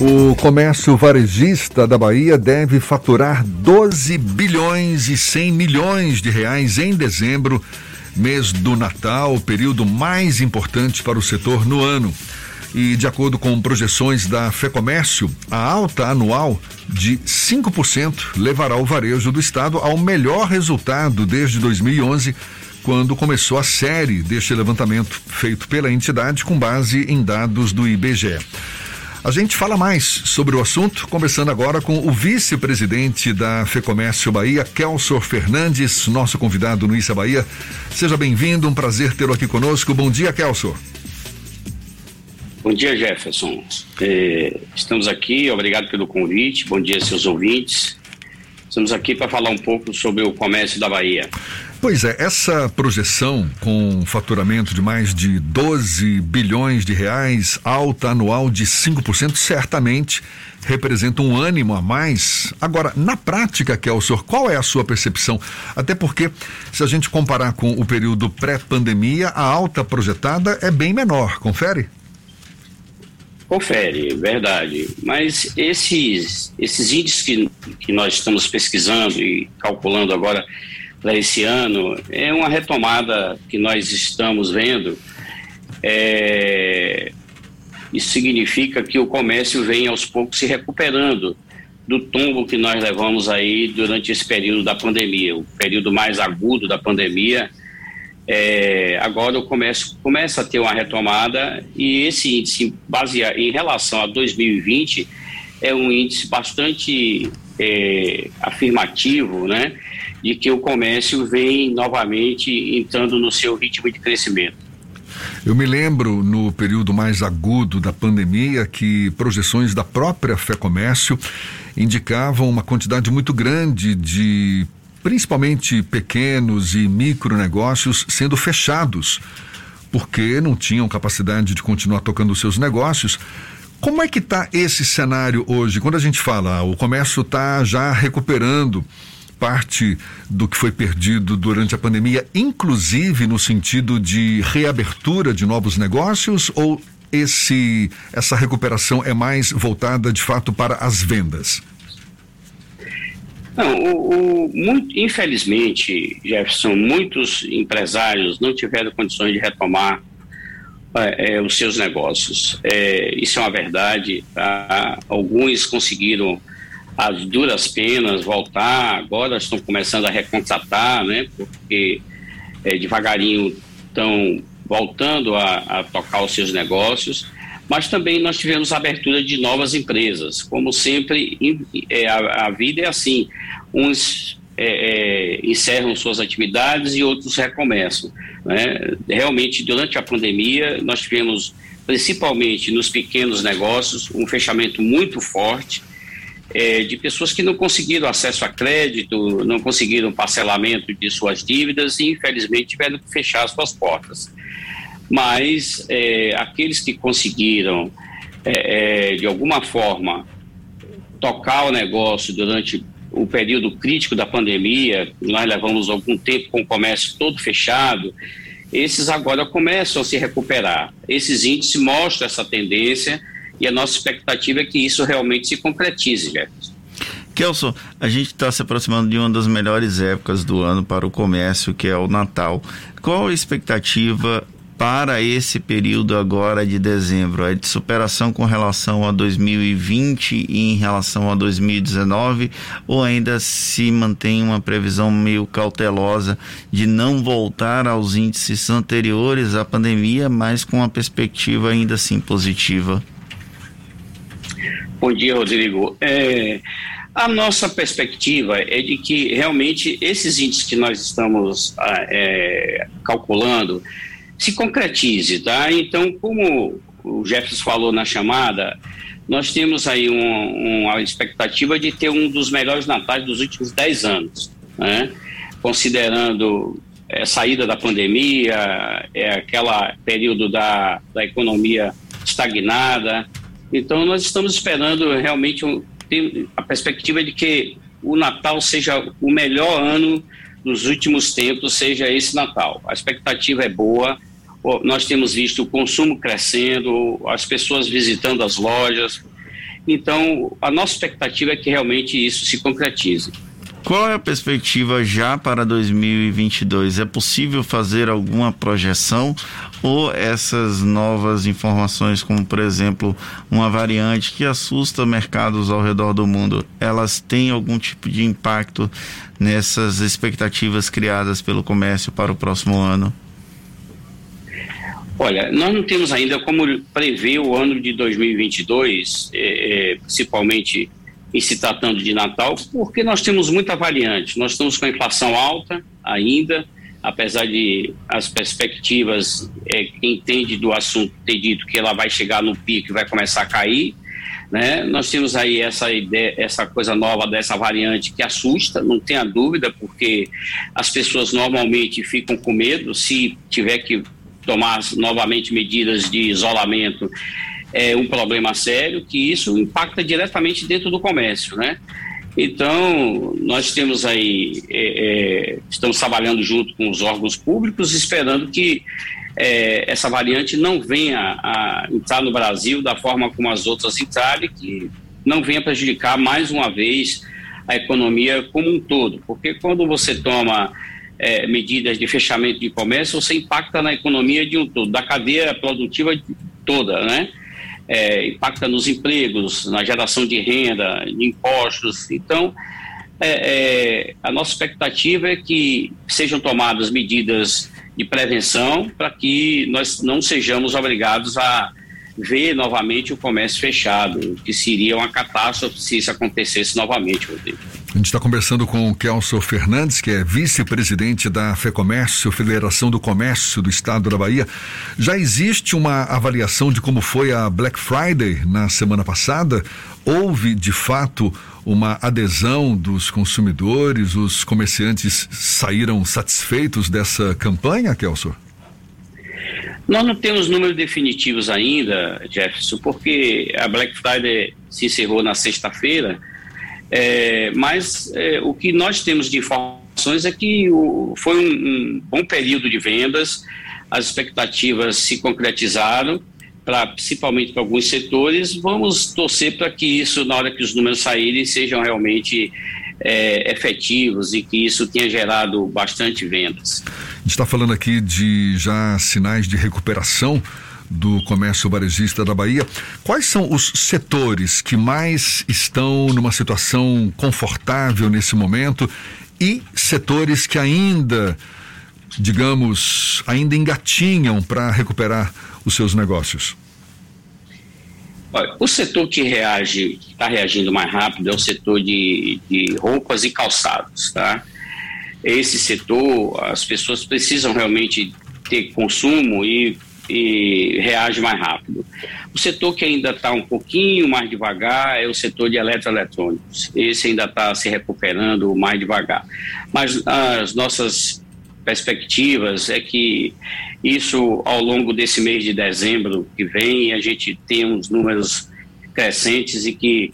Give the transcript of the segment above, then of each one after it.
O comércio varejista da Bahia deve faturar 12 bilhões e 100 milhões de reais em dezembro, mês do Natal, período mais importante para o setor no ano. E de acordo com projeções da FEComércio, a alta anual de 5% levará o varejo do estado ao melhor resultado desde 2011, quando começou a série deste levantamento feito pela entidade com base em dados do IBGE. A gente fala mais sobre o assunto, conversando agora com o vice-presidente da FEComércio Bahia, Kelson Fernandes, nosso convidado no Issa Bahia. Seja bem-vindo, um prazer tê-lo aqui conosco. Bom dia, Kelson. Bom dia, Jefferson. É, estamos aqui, obrigado pelo convite. Bom dia, seus ouvintes. Estamos aqui para falar um pouco sobre o comércio da Bahia. Pois é, essa projeção com faturamento de mais de 12 bilhões de reais, alta anual de 5%, certamente representa um ânimo a mais. Agora, na prática, Kelso, qual é a sua percepção? Até porque, se a gente comparar com o período pré-pandemia, a alta projetada é bem menor, confere? Confere, verdade. Mas esses, esses índices que, que nós estamos pesquisando e calculando agora para esse ano é uma retomada que nós estamos vendo. É, isso significa que o comércio vem aos poucos se recuperando do tombo que nós levamos aí durante esse período da pandemia, o período mais agudo da pandemia. É, agora o comércio começa a ter uma retomada e esse índice, baseado em relação a 2020, é um índice bastante é, afirmativo, né? De que o comércio vem novamente entrando no seu ritmo de crescimento. Eu me lembro no período mais agudo da pandemia que projeções da própria Fé Comércio indicavam uma quantidade muito grande de principalmente pequenos e micronegócios sendo fechados porque não tinham capacidade de continuar tocando seus negócios. Como é que está esse cenário hoje? Quando a gente fala, ah, o comércio está já recuperando parte do que foi perdido durante a pandemia, inclusive no sentido de reabertura de novos negócios ou esse essa recuperação é mais voltada de fato para as vendas? Não, o, o, muito, infelizmente, Jefferson, muitos empresários não tiveram condições de retomar é, é, os seus negócios. É, isso é uma verdade. Tá? Alguns conseguiram as duras penas voltar, agora estão começando a recontratar, né? Porque é, devagarinho estão voltando a, a, tocar os seus negócios, mas também nós tivemos abertura de novas empresas. Como sempre, é, a, a, vida é assim: uns é, encerram suas atividades e outros recomeçam. Né? Realmente, durante a pandemia, nós tivemos, principalmente nos pequenos negócios, um fechamento muito forte é, de pessoas que não conseguiram acesso a crédito, não conseguiram parcelamento de suas dívidas e, infelizmente, tiveram que fechar suas portas. Mas é, aqueles que conseguiram, é, é, de alguma forma, tocar o negócio durante o período crítico da pandemia, nós levamos algum tempo com o comércio todo fechado, esses agora começam a se recuperar. Esses índices mostram essa tendência e a nossa expectativa é que isso realmente se concretize, Jefferson. Kelson, a gente está se aproximando de uma das melhores épocas do ano para o comércio, que é o Natal. Qual a expectativa para esse período agora de dezembro? É de superação com relação a 2020 e em relação a 2019? Ou ainda se mantém uma previsão meio cautelosa de não voltar aos índices anteriores à pandemia, mas com uma perspectiva ainda assim positiva? Bom dia, Rodrigo. É, a nossa perspectiva é de que realmente esses índices que nós estamos ah, é, calculando se concretize, tá? Então, como o Jefferson falou na chamada, nós temos aí um, uma expectativa de ter um dos melhores natais dos últimos 10 anos, né? Considerando a é, saída da pandemia, é aquela período da, da economia estagnada, então, nós estamos esperando realmente um, a perspectiva de que o Natal seja o melhor ano dos últimos tempos, seja esse Natal. A expectativa é boa, nós temos visto o consumo crescendo, as pessoas visitando as lojas. Então, a nossa expectativa é que realmente isso se concretize. Qual é a perspectiva já para 2022? É possível fazer alguma projeção ou essas novas informações, como por exemplo uma variante que assusta mercados ao redor do mundo, elas têm algum tipo de impacto nessas expectativas criadas pelo comércio para o próximo ano? Olha, nós não temos ainda como prever o ano de 2022, é, é, principalmente em se tratando de Natal, porque nós temos muita variante. Nós estamos com a inflação alta ainda, apesar de as perspectivas, é, quem entende do assunto ter dito que ela vai chegar no pico e vai começar a cair. Né? Nós temos aí essa ideia, essa coisa nova dessa variante que assusta, não tenha dúvida, porque as pessoas normalmente ficam com medo se tiver que tomar novamente medidas de isolamento é um problema sério que isso impacta diretamente dentro do comércio, né? Então, nós temos aí, é, é, estamos trabalhando junto com os órgãos públicos, esperando que é, essa variante não venha a entrar no Brasil da forma como as outras entraram que não venha prejudicar mais uma vez a economia como um todo. Porque quando você toma é, medidas de fechamento de comércio, você impacta na economia de um todo, da cadeia produtiva toda, né? É, impacta nos empregos, na geração de renda, de impostos. Então, é, é, a nossa expectativa é que sejam tomadas medidas de prevenção para que nós não sejamos obrigados a ver novamente o comércio fechado, que seria uma catástrofe se isso acontecesse novamente, Rodrigo. A gente está conversando com o Kelso Fernandes, que é vice-presidente da FEComércio, Federação do Comércio do Estado da Bahia. Já existe uma avaliação de como foi a Black Friday na semana passada? Houve, de fato, uma adesão dos consumidores? Os comerciantes saíram satisfeitos dessa campanha, Kelso? Nós não temos números definitivos ainda, Jefferson, porque a Black Friday se encerrou na sexta-feira é, mas é, o que nós temos de informações é que o, foi um, um, bom período de vendas, as expectativas se concretizaram, pra, principalmente para alguns setores. Vamos torcer para que isso, na hora que os números saírem, sejam realmente é, efetivos e que isso tenha gerado bastante vendas. A gente está falando aqui de já sinais de recuperação do comércio varejista da Bahia. Quais são os setores que mais estão numa situação confortável nesse momento e setores que ainda, digamos, ainda engatinham para recuperar os seus negócios? Olha, o setor que reage, está reagindo mais rápido é o setor de, de roupas e calçados, tá? Esse setor, as pessoas precisam realmente ter consumo e e reage mais rápido. O setor que ainda está um pouquinho mais devagar é o setor de eletroeletrônicos. Esse ainda está se recuperando mais devagar. Mas as nossas perspectivas é que isso ao longo desse mês de dezembro que vem a gente tem uns números crescentes e que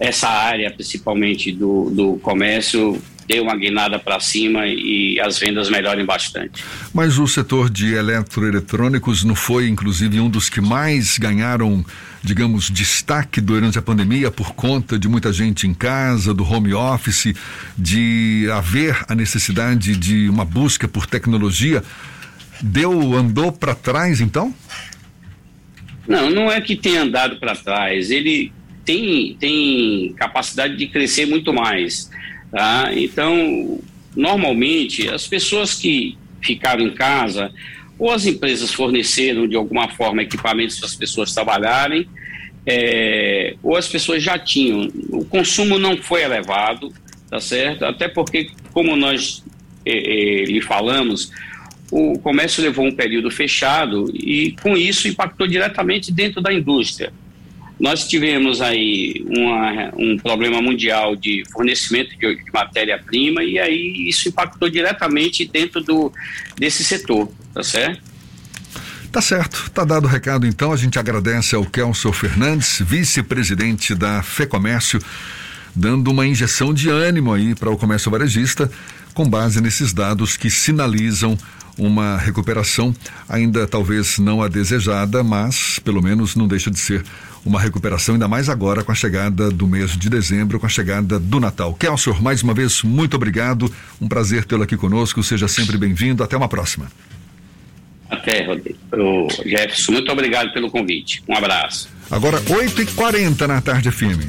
essa área principalmente do, do comércio dê uma guinada para cima e as vendas melhorem bastante. Mas o setor de eletroeletrônicos não foi, inclusive, um dos que mais ganharam, digamos, destaque durante a pandemia por conta de muita gente em casa, do home office, de haver a necessidade de uma busca por tecnologia. Deu, andou para trás, então? Não, não é que tenha andado para trás. Ele tem, tem capacidade de crescer muito mais. Tá? Então, normalmente, as pessoas que ficaram em casa, ou as empresas forneceram de alguma forma equipamentos para as pessoas trabalharem, é, ou as pessoas já tinham. O consumo não foi elevado, tá certo? Até porque, como nós é, é, lhe falamos, o comércio levou um período fechado e, com isso, impactou diretamente dentro da indústria. Nós tivemos aí uma, um problema mundial de fornecimento de, de matéria-prima e aí isso impactou diretamente dentro do, desse setor, tá certo? Tá certo, tá dado o recado então. A gente agradece ao Kelso Fernandes, vice-presidente da FEComércio, dando uma injeção de ânimo aí para o comércio varejista, com base nesses dados que sinalizam uma recuperação, ainda talvez não a desejada, mas pelo menos não deixa de ser uma recuperação, ainda mais agora com a chegada do mês de dezembro, com a chegada do Natal. Kelsior, mais uma vez, muito obrigado. Um prazer tê-lo aqui conosco. Seja sempre bem-vindo. Até uma próxima. Até, Rodrigo. Jefferson, muito obrigado pelo convite. Um abraço. Agora, 8h40 na tarde firme.